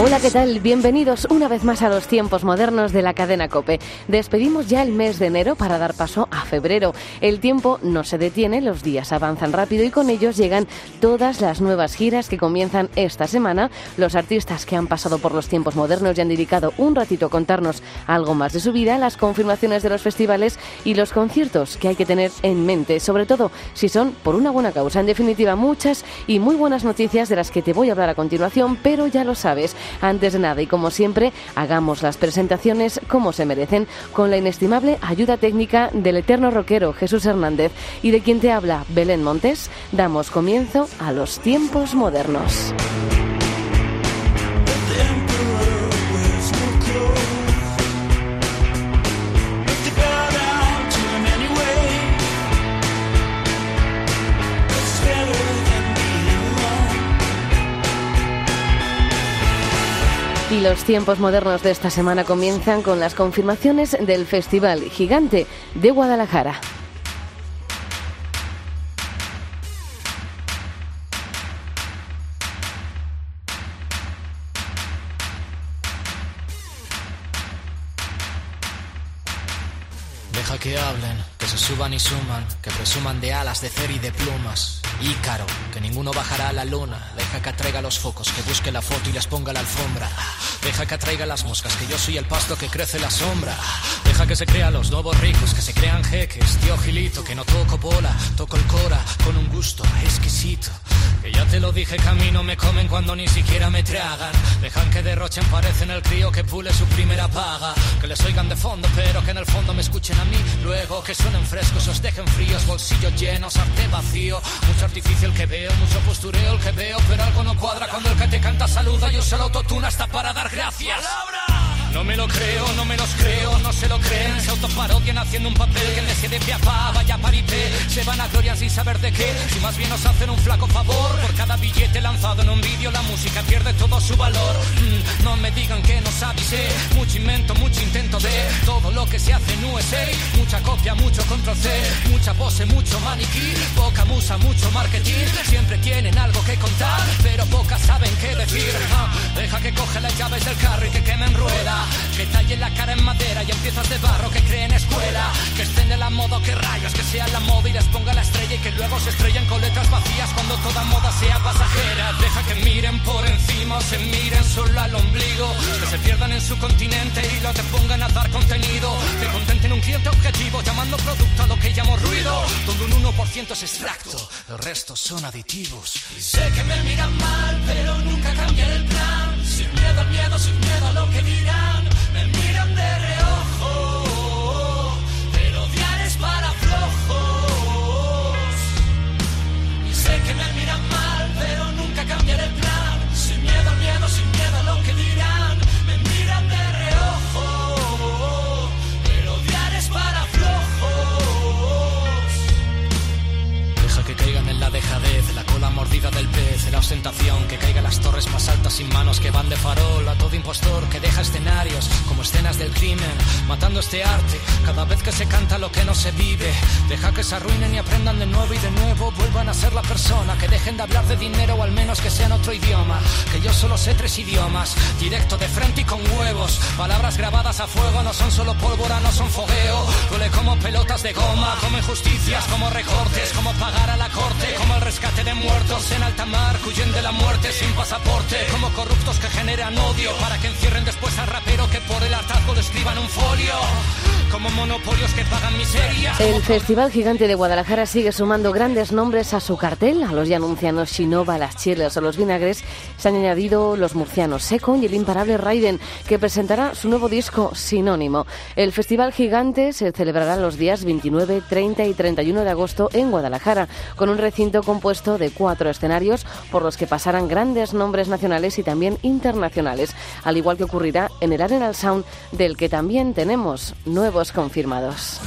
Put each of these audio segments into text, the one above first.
Hola, ¿qué tal? Bienvenidos una vez más a los tiempos modernos de la cadena Cope. Despedimos ya el mes de enero para dar paso a febrero. El tiempo no se detiene, los días avanzan rápido y con ellos llegan todas las nuevas giras que comienzan esta semana. Los artistas que han pasado por los tiempos modernos y han dedicado un ratito a contarnos algo más de su vida, las confirmaciones de los festivales y los conciertos que hay que tener en mente, sobre todo si son por una buena causa. En definitiva, muchas y muy buenas noticias de las que te voy a hablar a continuación, pero ya lo sabes. Antes de nada y como siempre, hagamos las presentaciones como se merecen, con la inestimable ayuda técnica del eterno rockero Jesús Hernández y de quien te habla Belén Montes, damos comienzo a los tiempos modernos. Y los tiempos modernos de esta semana comienzan con las confirmaciones del Festival Gigante de Guadalajara. Deja que hablen, que se suban y suman, que presuman de alas, de cer y de plumas. Ícaro, que ninguno bajará a la luna. Deja que atraiga los focos, que busque la foto y les ponga la alfombra. Deja que atraiga las moscas, que yo soy el pasto que crece la sombra. Deja que se crean los nuevos ricos, que se crean jeques. Tío Gilito, que no toco bola, toco el cora con un gusto exquisito. Que ya te lo dije, camino me comen cuando ni siquiera me tragan. Dejan que derrochen, parecen el crío que pule su primera paga. Que les oigan de fondo, pero que en el fondo me escuchen a mí. Luego que suenen frescos, os dejen fríos, bolsillos llenos, arte vacío. Mucho artificio el que veo, mucho postureo el que veo, pero algo no cuadra cuando el que te canta saluda. Yo solo autotuna hasta para dar gracias. No me lo creo, no me los creo, no se lo creen. Se autoparodian haciendo un papel que les quede piafá, vaya paripé. Se van a gloria sin saber de qué. Si más bien nos hacen un flaco favor. Por cada billete lanzado en un vídeo, la música pierde todo su valor. Mm, no me digan que no avisé. Mucho invento, mucho intento de todo lo que se hace en USA. Mucha copia, mucho control C. Mucha pose, mucho maniquí. Poca musa, mucho marketing. Siempre tienen algo que contar, pero pocas saben qué decir. Ah, deja que coge las llaves del carro y que quemen Que tallen la cara en madera y en piezas de barro que creen escuela. Que estén en la moda, que rayos, que sea la moda y les ponga la estrella y que luego se estrellen con letras vacías cuando toda moda sea pasajera. Deja que miren por encima o se miren solo al ombligo. Que se pierdan en su continente y lo te pongan a dar contenido. Que contenten un cliente objetivo llamando producto a lo que llamo ruido. Donde un 1% es extracto, el resto son aditivos. Sé que me miran mal, pero nunca cambiaré el plan. Sin miedo miedo, sin miedo a lo que dirán. Me miran de ostentación, que caigan las torres más altas sin manos que van de farol a todo impostor que deja escenarios como escenas del crimen, matando este arte cada vez que se canta lo que no se vive. Deja que se arruinen y aprendan de nuevo y de nuevo vuelvan a ser la persona, que dejen de hablar de dinero o al menos que sean otro idioma. Que yo solo sé tres idiomas, directo de frente y con huevos. Palabras grabadas a fuego no son solo pólvora, no son fogueo. Duele como pelotas de goma, como injusticias, como recortes, como pagar a la corte, como el rescate de muertos en alta mar, que huyen de la muerte sin pasaporte, como corruptos que generan odio para que encierren después al rapero que por el le escriban un folio como monopolios que pagan miseria. El Festival Gigante de Guadalajara sigue sumando grandes nombres a su cartel. A los ya anuncianos Shinova, las Chiles o los Vinagres se han añadido los murcianos Seco y el imparable Raiden, que presentará su nuevo disco Sinónimo. El Festival Gigante se celebrará los días 29, 30 y 31 de agosto en Guadalajara, con un recinto compuesto de cuatro escenarios por los que pasarán grandes nombres nacionales y también internacionales, al igual que ocurrirá en el Arenal Sound, del que también tenemos nuevos confirmados.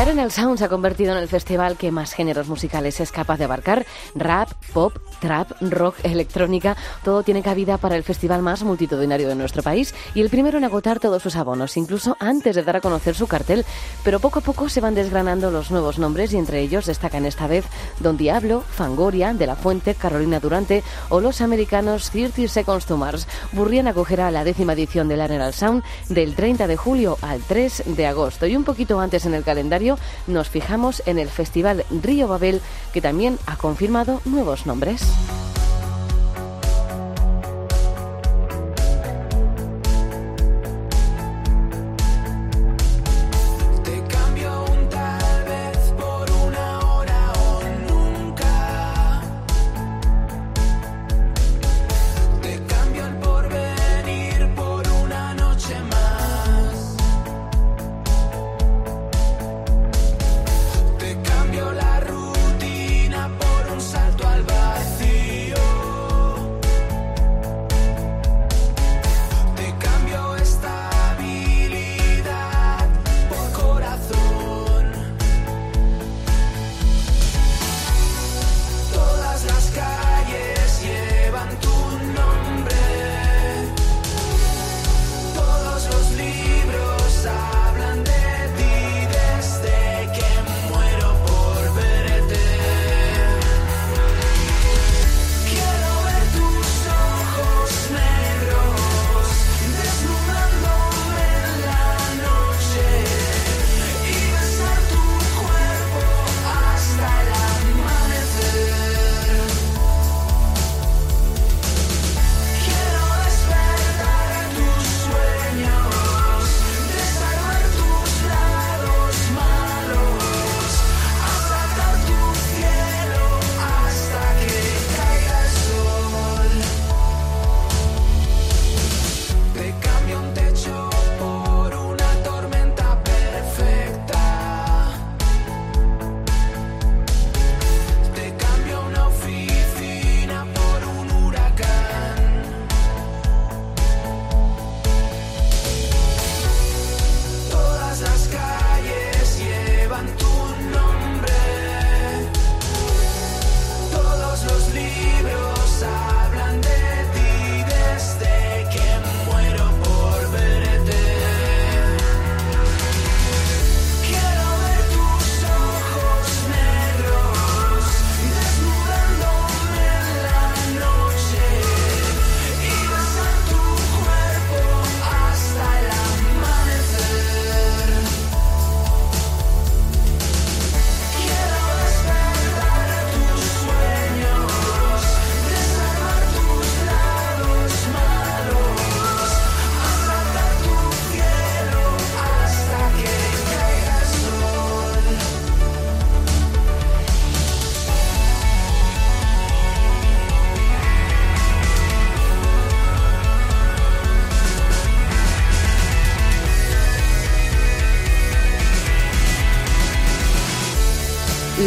El Arenal Sound se ha convertido en el festival que más géneros musicales es capaz de abarcar. Rap, pop, trap, rock, electrónica, todo tiene cabida para el festival más multitudinario de nuestro país y el primero en agotar todos sus abonos, incluso antes de dar a conocer su cartel. Pero poco a poco se van desgranando los nuevos nombres y entre ellos destacan esta vez Don Diablo, Fangoria, De La Fuente, Carolina Durante o los americanos 30 Seconds to Mars. Burrián acogerá la décima edición del Arenal Sound del 30 de julio al 3 de agosto y un poquito antes en el calendario nos fijamos en el Festival Río Babel, que también ha confirmado nuevos nombres.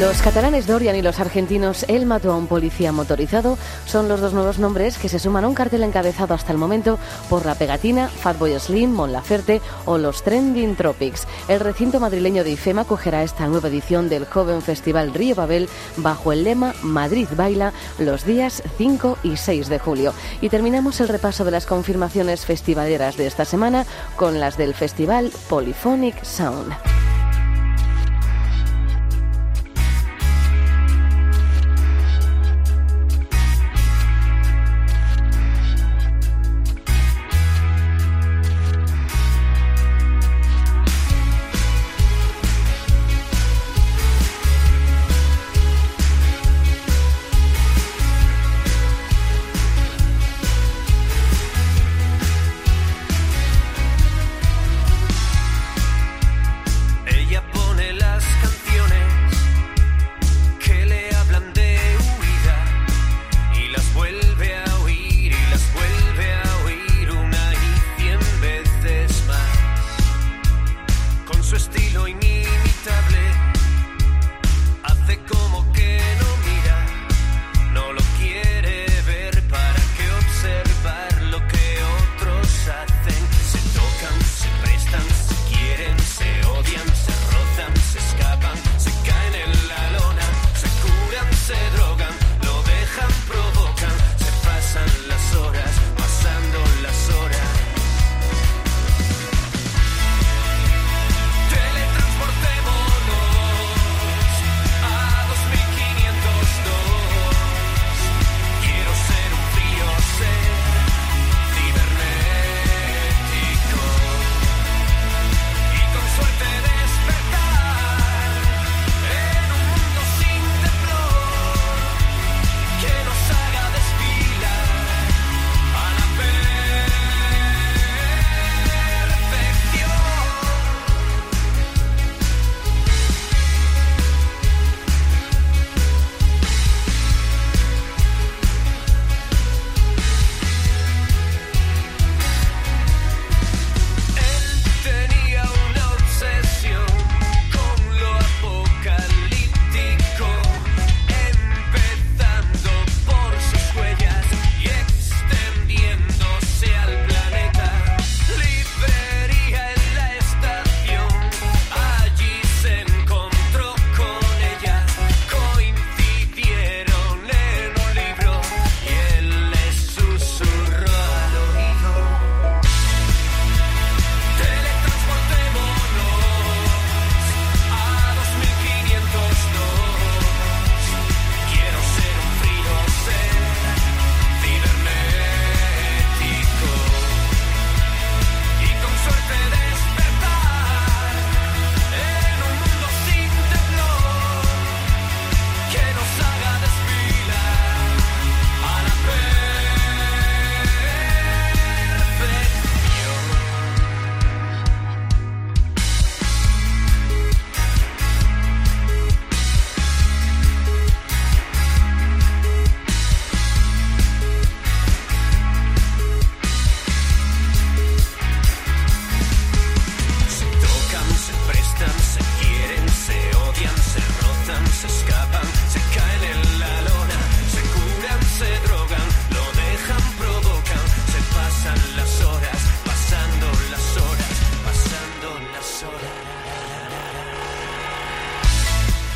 Los catalanes Dorian y los argentinos Él mató a un policía motorizado son los dos nuevos nombres que se suman a un cartel encabezado hasta el momento por la pegatina, Fatboy Slim, Mon Laferte o los Trending Tropics. El recinto madrileño de IFEMA acogerá esta nueva edición del Joven Festival Río Babel bajo el lema Madrid Baila los días 5 y 6 de julio. Y terminamos el repaso de las confirmaciones festivaleras de esta semana con las del Festival Polyphonic Sound.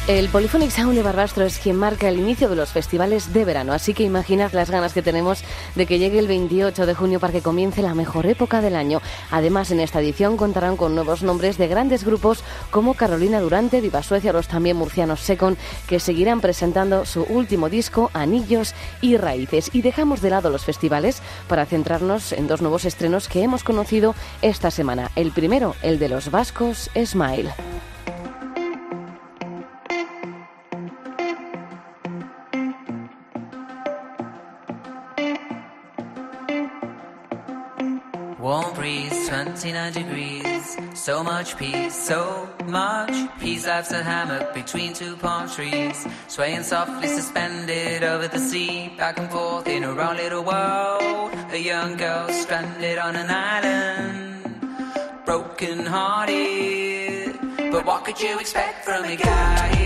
El Polyphonic Sound de Barbastro es quien marca el inicio de los festivales de verano, así que imaginad las ganas que tenemos de que llegue el 28 de junio para que comience la mejor época del año. Además, en esta edición contarán con nuevos nombres de grandes grupos como Carolina Durante, Viva Suecia, los también murcianos Secon, que seguirán presentando su último disco, Anillos y Raíces. Y dejamos de lado los festivales para centrarnos en dos nuevos estrenos que hemos conocido esta semana. El primero, el de los vascos, Smile. 99 degrees. So much peace, so much peace. Life's a hammock between two palm trees. Swaying softly, suspended over the sea. Back and forth in her own little world. A young girl stranded on an island. Broken hearted. But what could you expect from a guy?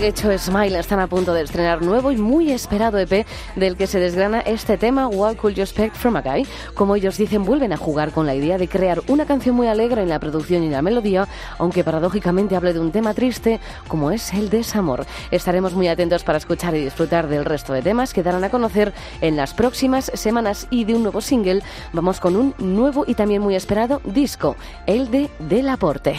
La banda de Gecho Smile están a punto de estrenar nuevo y muy esperado EP del que se desgrana este tema What Could You Expect From a Guy. Como ellos dicen, vuelven a jugar con la idea de crear una canción muy alegre en la producción y la melodía, aunque paradójicamente hable de un tema triste como es el desamor. Estaremos muy atentos para escuchar y disfrutar del resto de temas que darán a conocer en las próximas semanas y de un nuevo single vamos con un nuevo y también muy esperado disco, el de Del Aporte.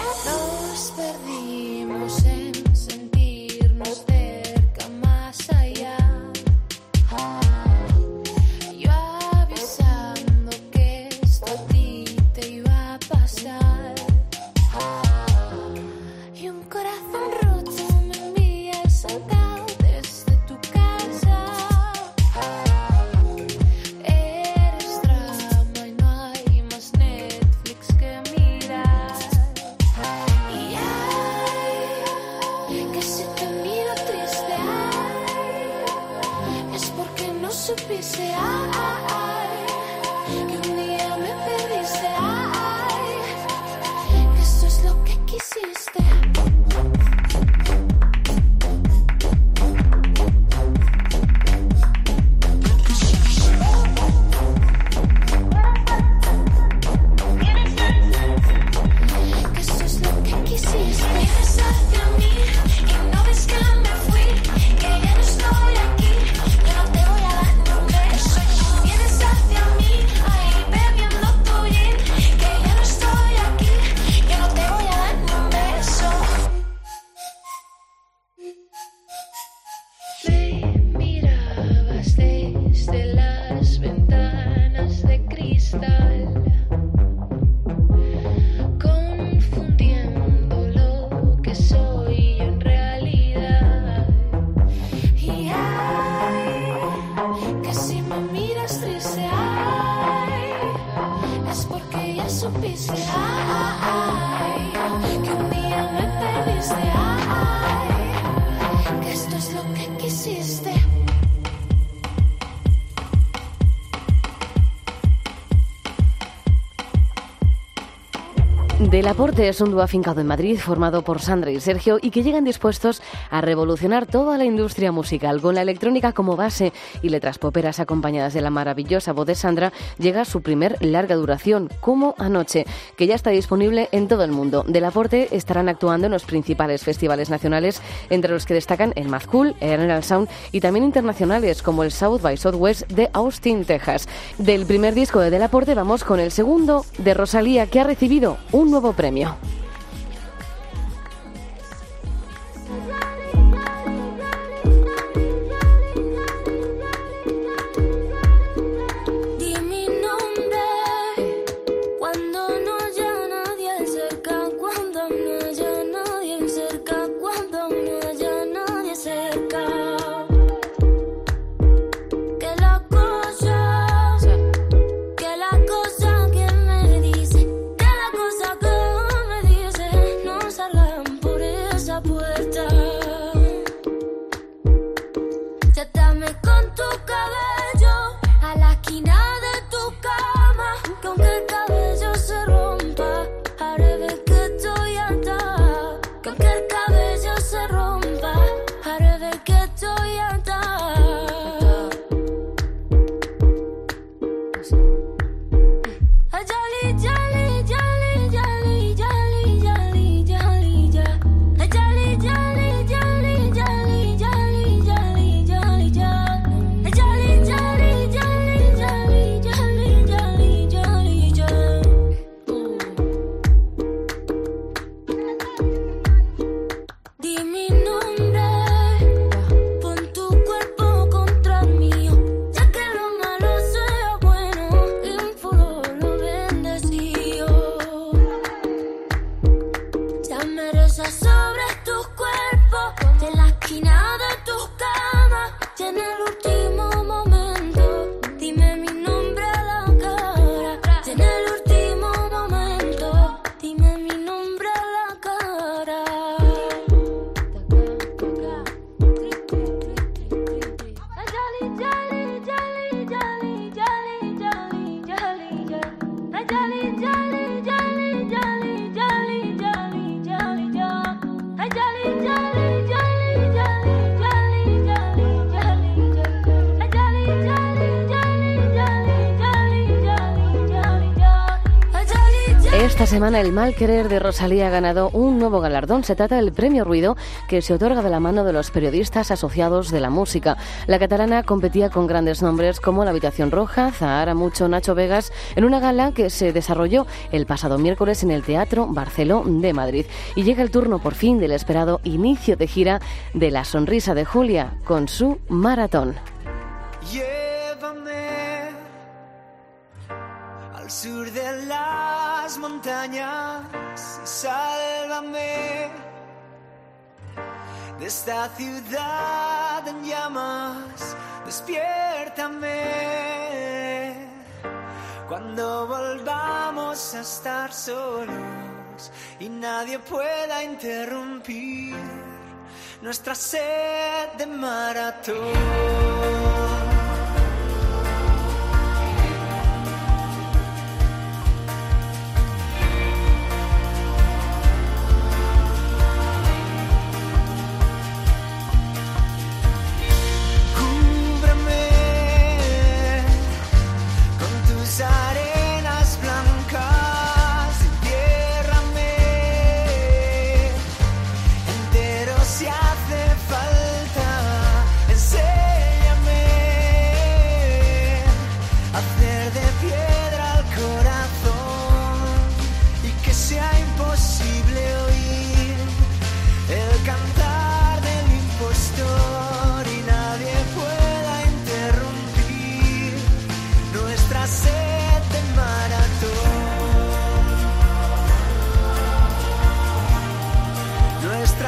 Aporte es un dúo afincado en Madrid formado por Sandra y Sergio y que llegan dispuestos a revolucionar toda la industria musical. Con la electrónica como base y letras poperas acompañadas de la maravillosa voz de Sandra, llega su primer larga duración, Como Anoche, que ya está disponible en todo el mundo. Del Aporte estarán actuando en los principales festivales nacionales, entre los que destacan el Mad Cool, el General Sound y también internacionales como el South by Southwest de Austin, Texas. Del primer disco de Del Aporte vamos con el segundo de Rosalía, que ha recibido un nuevo premio. Semana el mal querer de Rosalía ha ganado un nuevo galardón. Se trata del Premio Ruido que se otorga de la mano de los periodistas asociados de la música. La catalana competía con grandes nombres como La Habitación Roja, Zahara Mucho, Nacho Vegas en una gala que se desarrolló el pasado miércoles en el Teatro Barceló de Madrid. Y llega el turno por fin del esperado inicio de gira de La Sonrisa de Julia con su maratón. Montañas y sálvame de esta ciudad en llamas. Despiértame cuando volvamos a estar solos y nadie pueda interrumpir nuestra sed de maratón.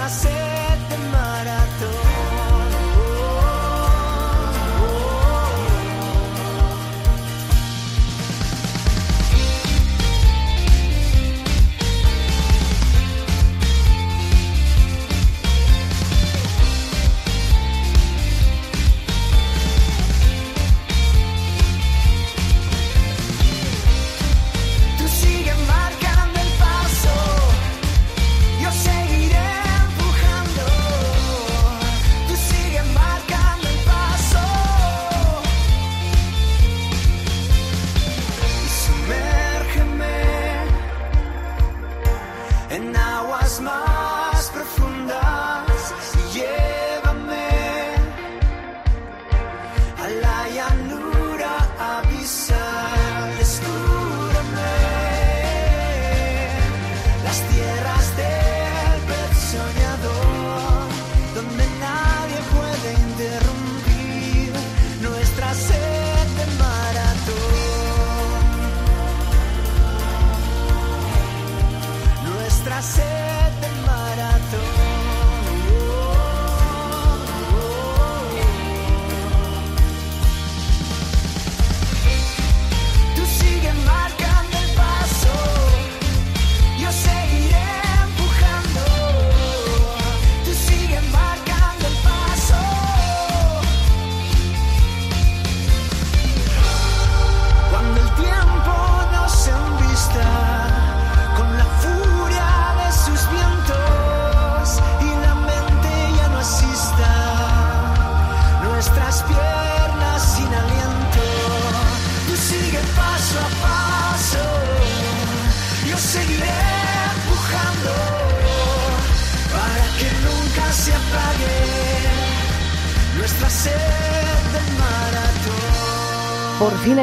Nuestra sed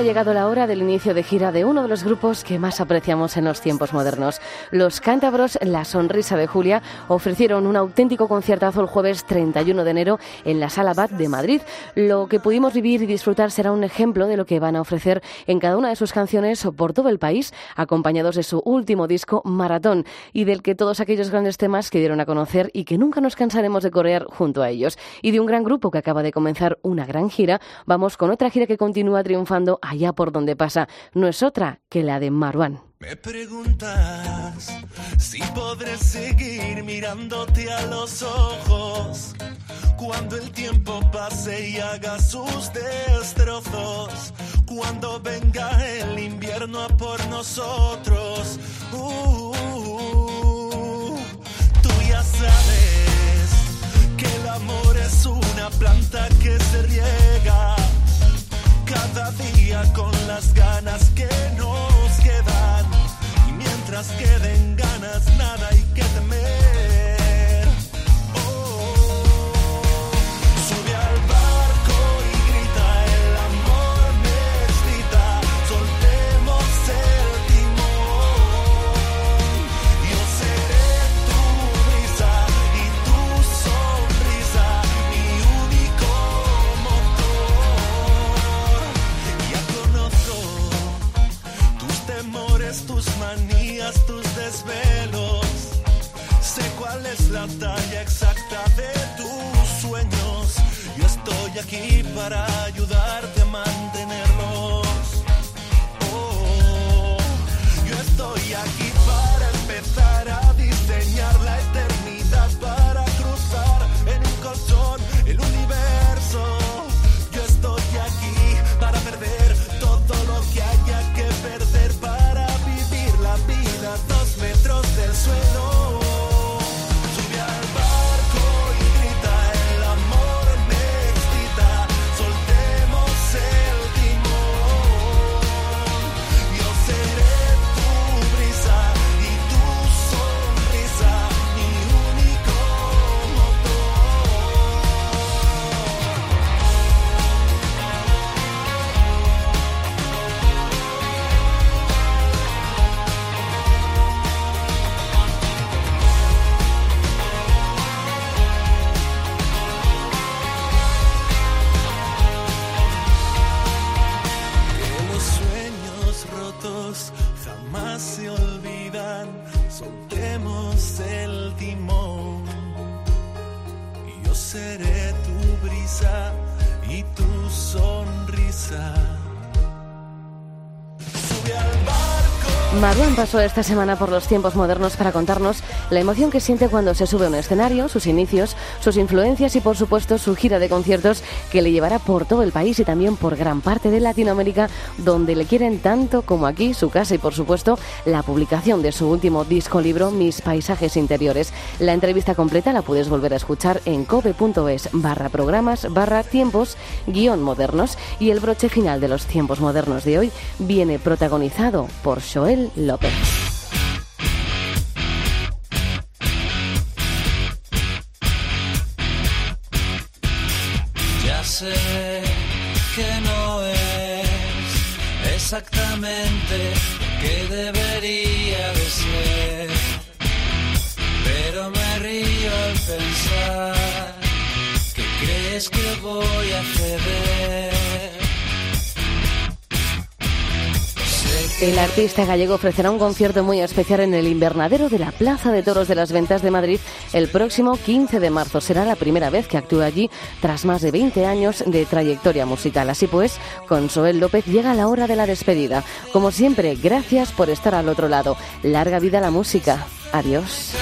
ha llegado la hora del inicio de gira de uno de los grupos que más apreciamos en los tiempos modernos. Los cántabros La Sonrisa de Julia ofrecieron un auténtico conciertazo el jueves 31 de enero en la Sala Bat de Madrid. Lo que pudimos vivir y disfrutar será un ejemplo de lo que van a ofrecer en cada una de sus canciones por todo el país, acompañados de su último disco Maratón y del que todos aquellos grandes temas que dieron a conocer y que nunca nos cansaremos de corear junto a ellos. Y de un gran grupo que acaba de comenzar una gran gira, vamos con otra gira que continúa triunfando allá por donde pasa. No es otra que la de Marwan. Me preguntas si podré seguir mirándote a los ojos cuando el tiempo pase y haga sus destrozos, cuando venga el invierno a por nosotros. Uh, tú ya sabes que el amor es una planta que se riega cada día con las ganas que nos quedan. Y mientras queden ganas, nada hay que temer. Pasó esta semana por los tiempos modernos para contarnos la emoción que siente cuando se sube a un escenario, sus inicios, sus influencias y por supuesto su gira de conciertos que le llevará por todo el país y también por gran parte de Latinoamérica donde le quieren tanto como aquí, su casa y por supuesto la publicación de su último disco libro Mis paisajes interiores. La entrevista completa la puedes volver a escuchar en cope.es barra programas barra tiempos guion modernos y el broche final de los tiempos modernos de hoy viene protagonizado por Joel López. Que voy a ceder. El artista gallego ofrecerá un concierto muy especial en el invernadero de la Plaza de Toros de las Ventas de Madrid el próximo 15 de marzo. Será la primera vez que actúa allí tras más de 20 años de trayectoria musical. Así pues, con Joel López llega la hora de la despedida. Como siempre, gracias por estar al otro lado. Larga vida a la música. Adiós.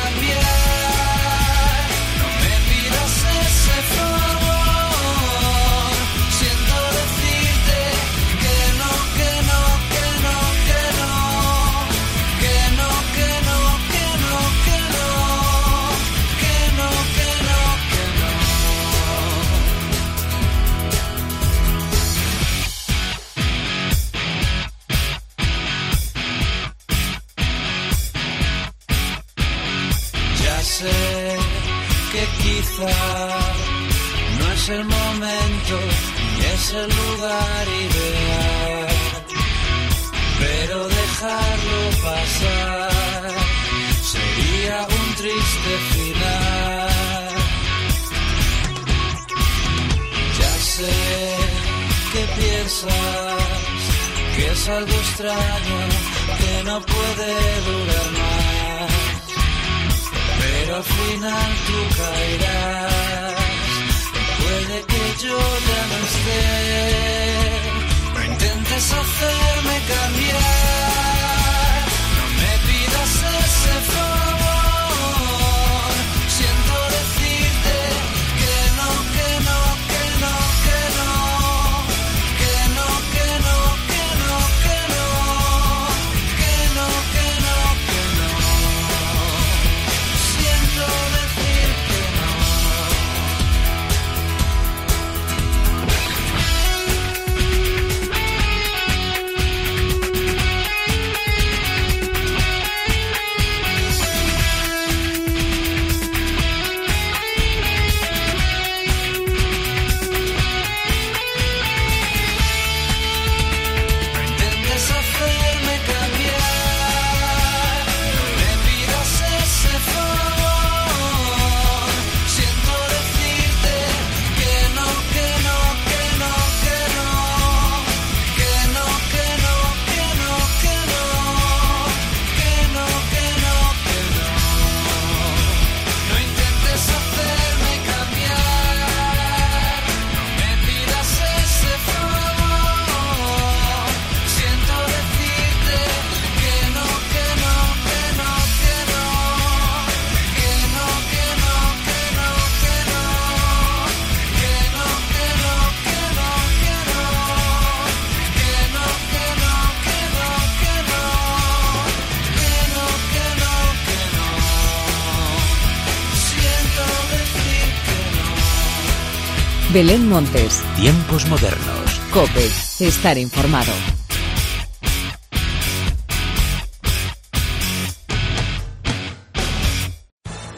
Belén Montes, Tiempos modernos. Cope, estar informado.